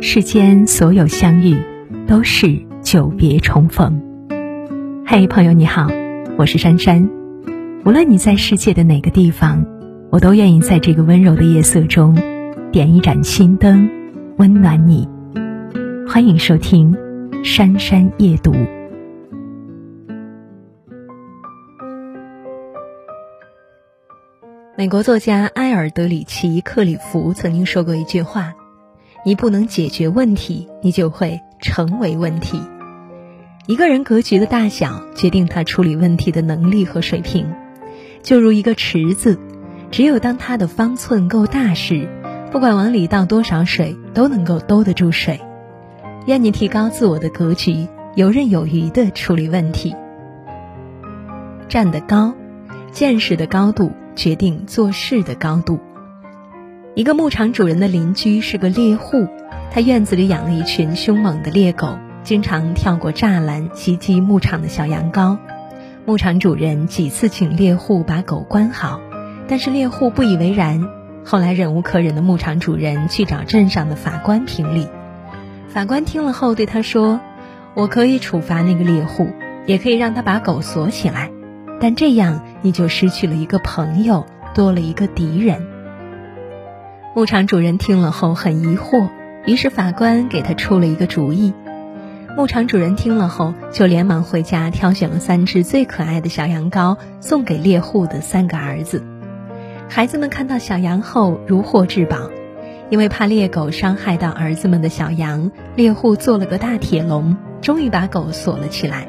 世间所有相遇，都是久别重逢。嘿，朋友你好，我是珊珊。无论你在世界的哪个地方，我都愿意在这个温柔的夜色中，点一盏心灯，温暖你。欢迎收听《珊珊夜读》。美国作家埃尔德里奇·克里夫曾经说过一句话。你不能解决问题，你就会成为问题。一个人格局的大小，决定他处理问题的能力和水平。就如一个池子，只有当它的方寸够大时，不管往里倒多少水，都能够兜得住水。愿你提高自我的格局，游刃有余地处理问题。站得高，见识的高度决定做事的高度。一个牧场主人的邻居是个猎户，他院子里养了一群凶猛的猎狗，经常跳过栅栏袭击牧场的小羊羔。牧场主人几次请猎户把狗关好，但是猎户不以为然。后来忍无可忍的牧场主人去找镇上的法官评理，法官听了后对他说：“我可以处罚那个猎户，也可以让他把狗锁起来，但这样你就失去了一个朋友，多了一个敌人。”牧场主人听了后很疑惑，于是法官给他出了一个主意。牧场主人听了后就连忙回家挑选了三只最可爱的小羊羔，送给猎户的三个儿子。孩子们看到小羊后如获至宝，因为怕猎狗伤害到儿子们的小羊，猎户做了个大铁笼，终于把狗锁了起来。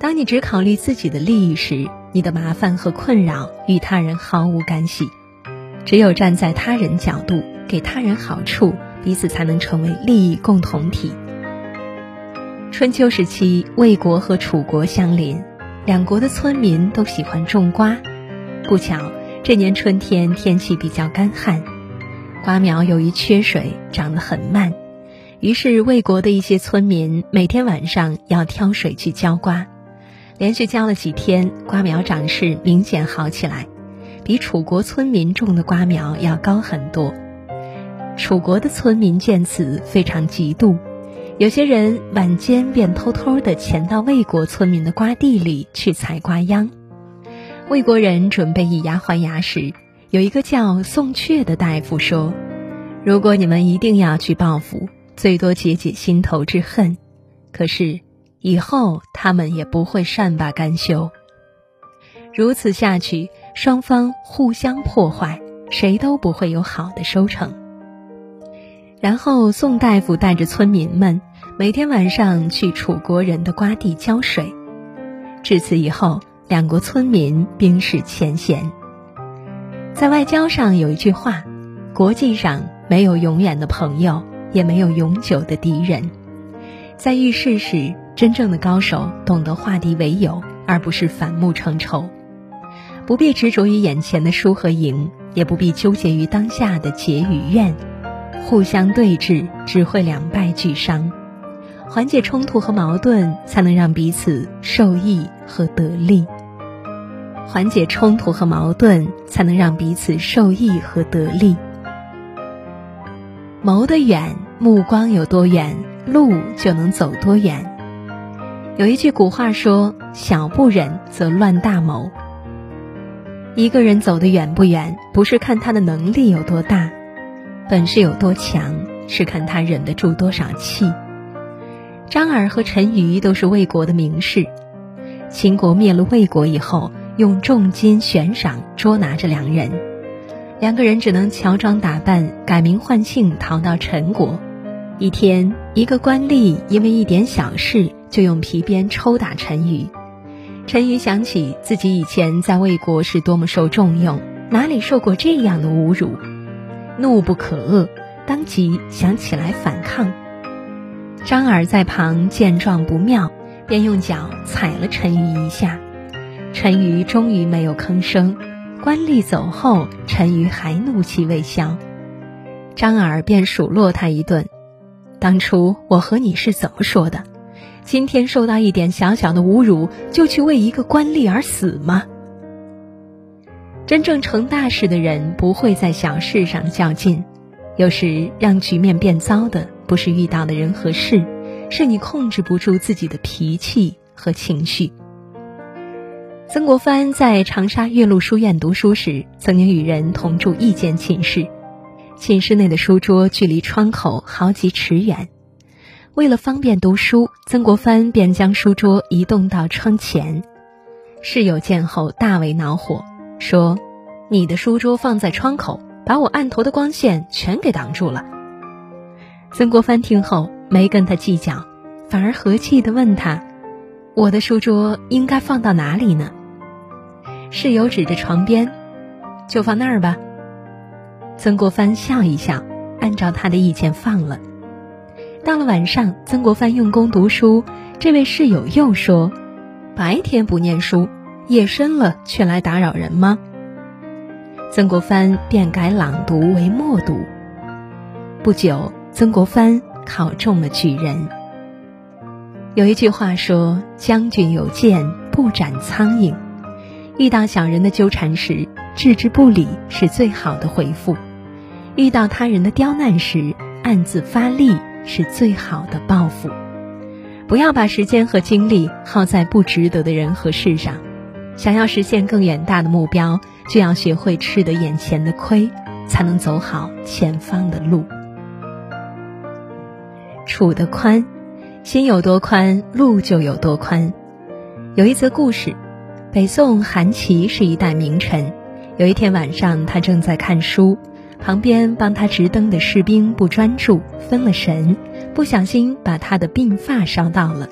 当你只考虑自己的利益时，你的麻烦和困扰与他人毫无干系。只有站在他人角度，给他人好处，彼此才能成为利益共同体。春秋时期，魏国和楚国相邻，两国的村民都喜欢种瓜。不巧，这年春天天气比较干旱，瓜苗由于缺水，长得很慢。于是，魏国的一些村民每天晚上要挑水去浇瓜，连续浇了几天，瓜苗长势明显好起来。比楚国村民种的瓜苗要高很多。楚国的村民见此非常嫉妒，有些人晚间便偷偷地潜到魏国村民的瓜地里去采瓜秧。魏国人准备以牙还牙时，有一个叫宋阙的大夫说：“如果你们一定要去报复，最多解解心头之恨，可是以后他们也不会善罢甘休。如此下去。”双方互相破坏，谁都不会有好的收成。然后宋大夫带着村民们每天晚上去楚国人的瓜地浇水。至此以后，两国村民冰释前嫌。在外交上有一句话：国际上没有永远的朋友，也没有永久的敌人。在遇事时，真正的高手懂得化敌为友，而不是反目成仇。不必执着于眼前的输和赢，也不必纠结于当下的结与怨，互相对峙只会两败俱伤。缓解冲突和矛盾，才能让彼此受益和得利。缓解冲突和矛盾，才能让彼此受益和得利。谋得远，目光有多远，路就能走多远。有一句古话说：“小不忍则乱大谋。”一个人走得远不远，不是看他的能力有多大，本事有多强，是看他忍得住多少气。张耳和陈馀都是魏国的名士，秦国灭了魏国以后，用重金悬赏捉拿这两人，两个人只能乔装打扮，改名换姓逃到陈国。一天，一个官吏因为一点小事就用皮鞭抽打陈馀。陈馀想起自己以前在魏国是多么受重用，哪里受过这样的侮辱，怒不可遏，当即想起来反抗。张耳在旁见状不妙，便用脚踩了陈馀一下。陈馀终于没有吭声。官吏走后，陈馀还怒气未消，张耳便数落他一顿：“当初我和你是怎么说的？”今天受到一点小小的侮辱，就去为一个官吏而死吗？真正成大事的人不会在小事上较劲，有时让局面变糟的不是遇到的人和事，是你控制不住自己的脾气和情绪。曾国藩在长沙岳麓书院读书时，曾经与人同住一间寝室，寝室内的书桌距离窗口好几尺远。为了方便读书，曾国藩便将书桌移动到窗前。室友见后大为恼火，说：“你的书桌放在窗口，把我案头的光线全给挡住了。”曾国藩听后没跟他计较，反而和气地问他：“我的书桌应该放到哪里呢？”室友指着床边：“就放那儿吧。”曾国藩笑一笑，按照他的意见放了。到了晚上，曾国藩用功读书，这位室友又说：“白天不念书，夜深了却来打扰人吗？”曾国藩便改朗读为默读。不久，曾国藩考中了举人。有一句话说：“将军有剑，不斩苍蝇。”遇到小人的纠缠时，置之不理是最好的回复；遇到他人的刁难时，暗自发力。是最好的报复。不要把时间和精力耗在不值得的人和事上。想要实现更远大的目标，就要学会吃得眼前的亏，才能走好前方的路。处得宽，心有多宽，路就有多宽。有一则故事：北宋韩琦是一代名臣。有一天晚上，他正在看书。旁边帮他执灯的士兵不专注，分了神，不小心把他的鬓发烧到了。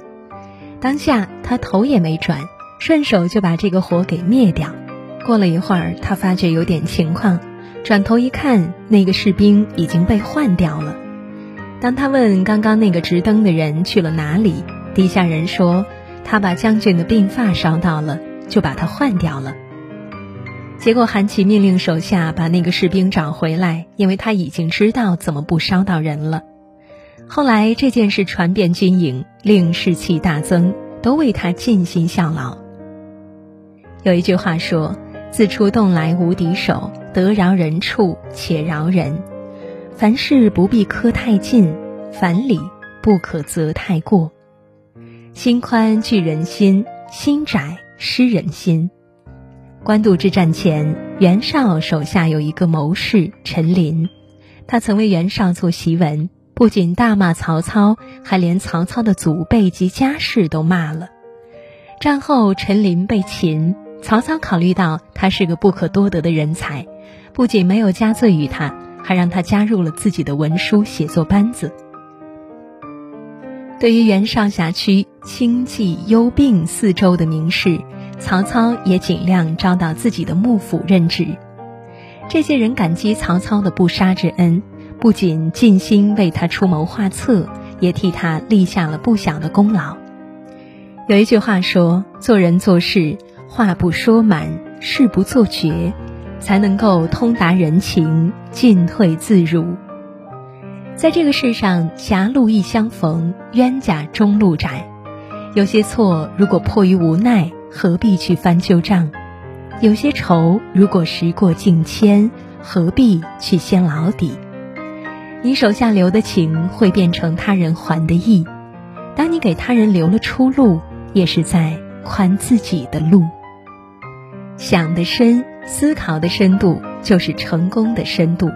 当下他头也没转，顺手就把这个火给灭掉。过了一会儿，他发觉有点情况，转头一看，那个士兵已经被换掉了。当他问刚刚那个执灯的人去了哪里，底下人说他把将军的鬓发烧到了，就把他换掉了。结果，韩琦命令手下把那个士兵找回来，因为他已经知道怎么不烧到人了。后来这件事传遍军营，令士气大增，都为他尽心效劳。有一句话说：“自出洞来无敌手，得饶人处且饶人。凡事不必苛太近，凡理不可责太过。心宽聚人心，心窄失人心。”官渡之战前，袁绍手下有一个谋士陈琳，他曾为袁绍做檄文，不仅大骂曹操，还连曹操的祖辈及家世都骂了。战后，陈琳被擒，曹操考虑到他是个不可多得的人才，不仅没有加罪于他，还让他加入了自己的文书写作班子。对于袁绍辖区轻骑幽并四州的名士。曹操也尽量招到自己的幕府任职，这些人感激曹操的不杀之恩，不仅尽心为他出谋划策，也替他立下了不小的功劳。有一句话说：“做人做事，话不说满，事不做绝，才能够通达人情，进退自如。”在这个世上，狭路易相逢，冤家终路窄。有些错，如果迫于无奈。何必去翻旧账？有些仇，如果时过境迁，何必去掀老底？你手下留的情，会变成他人还的义。当你给他人留了出路，也是在宽自己的路。想得深，思考的深度，就是成功的深度。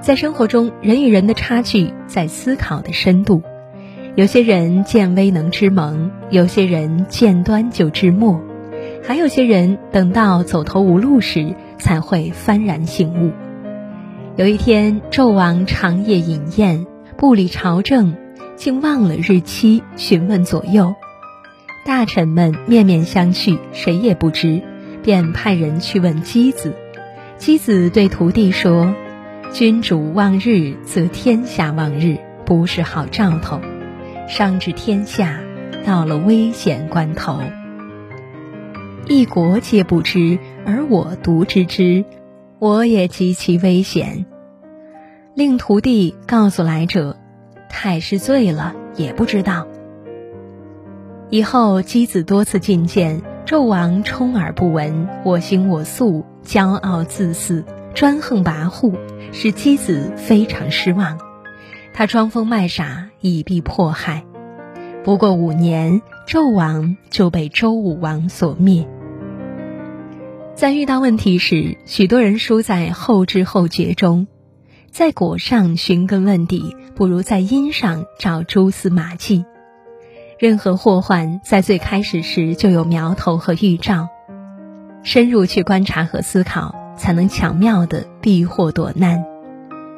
在生活中，人与人的差距在思考的深度。有些人见微能知萌，有些人见端就知末，还有些人等到走投无路时才会幡然醒悟。有一天，纣王长夜饮宴，不理朝政，竟忘了日期，询问左右。大臣们面面相觑，谁也不知，便派人去问箕子。箕子对徒弟说：“君主望日，则天下望日，不是好兆头。”上至天下，到了危险关头，一国皆不知，而我独知之，我也极其危险。令徒弟告诉来者，太师醉了，也不知道。以后箕子多次进谏，纣王充耳不闻，我行我素，骄傲自肆，专横跋扈，使妻子非常失望。他装疯卖傻，以避迫害。不过五年，纣王就被周武王所灭。在遇到问题时，许多人输在后知后觉中。在果上寻根问底，不如在因上找蛛丝马迹。任何祸患在最开始时就有苗头和预兆，深入去观察和思考，才能巧妙的避祸躲难。《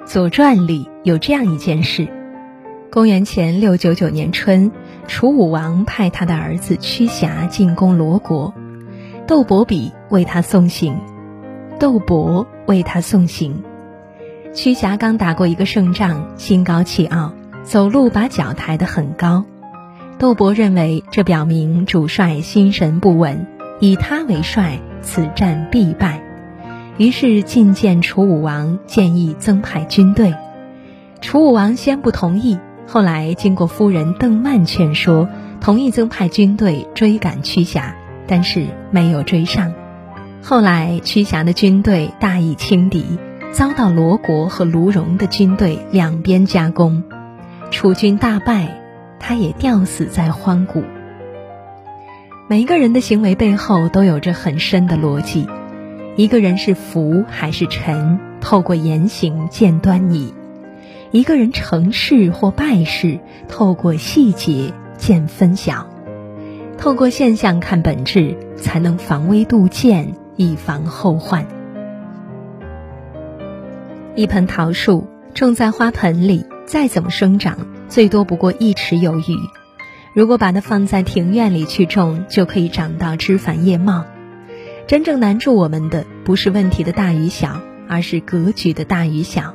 左传》里有这样一件事：公元前六九九年春，楚武王派他的儿子屈瑕进攻罗国，窦伯比为他送行。窦伯为他送行。屈瑕刚打过一个胜仗，心高气傲，走路把脚抬得很高。窦伯认为这表明主帅心神不稳，以他为帅，此战必败。于是进见楚武王，建议增派军队。楚武王先不同意，后来经过夫人邓曼劝说，同意增派军队追赶屈瑕，但是没有追上。后来屈瑕的军队大意轻敌。遭到罗国和卢戎的军队两边夹攻，楚军大败，他也吊死在荒谷。每一个人的行为背后都有着很深的逻辑，一个人是福还是沉，透过言行见端倪；一个人成事或败事，透过细节见分晓。透过现象看本质，才能防微杜渐，以防后患。一盆桃树种在花盆里，再怎么生长，最多不过一尺有余。如果把它放在庭院里去种，就可以长到枝繁叶茂。真正难住我们的，不是问题的大与小，而是格局的大与小。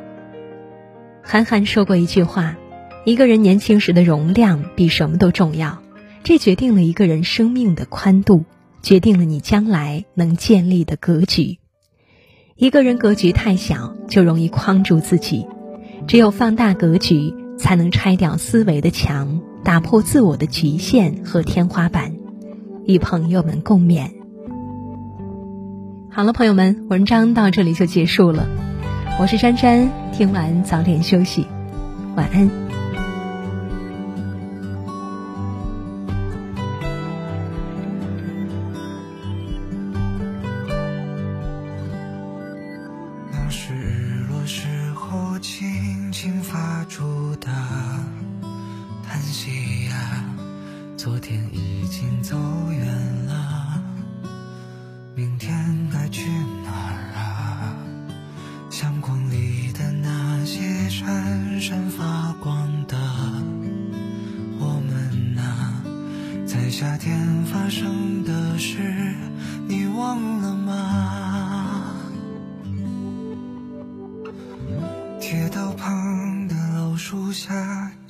韩寒说过一句话：“一个人年轻时的容量比什么都重要，这决定了一个人生命的宽度，决定了你将来能建立的格局。”一个人格局太小，就容易框住自己。只有放大格局，才能拆掉思维的墙，打破自我的局限和天花板。与朋友们共勉。好了，朋友们，文章到这里就结束了。我是珊珊听完早点休息晚安。那是日落时候轻轻发出的叹息呀昨天已经走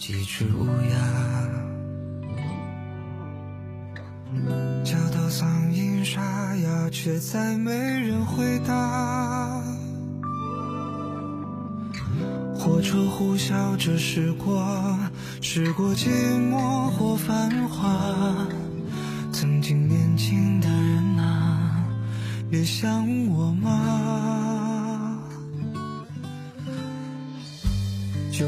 几只乌鸦。叫到嗓音沙哑，却再没人回答。火车呼啸着驶过，驶过寂寞或繁华。曾经年轻的人啊，也想我吗？就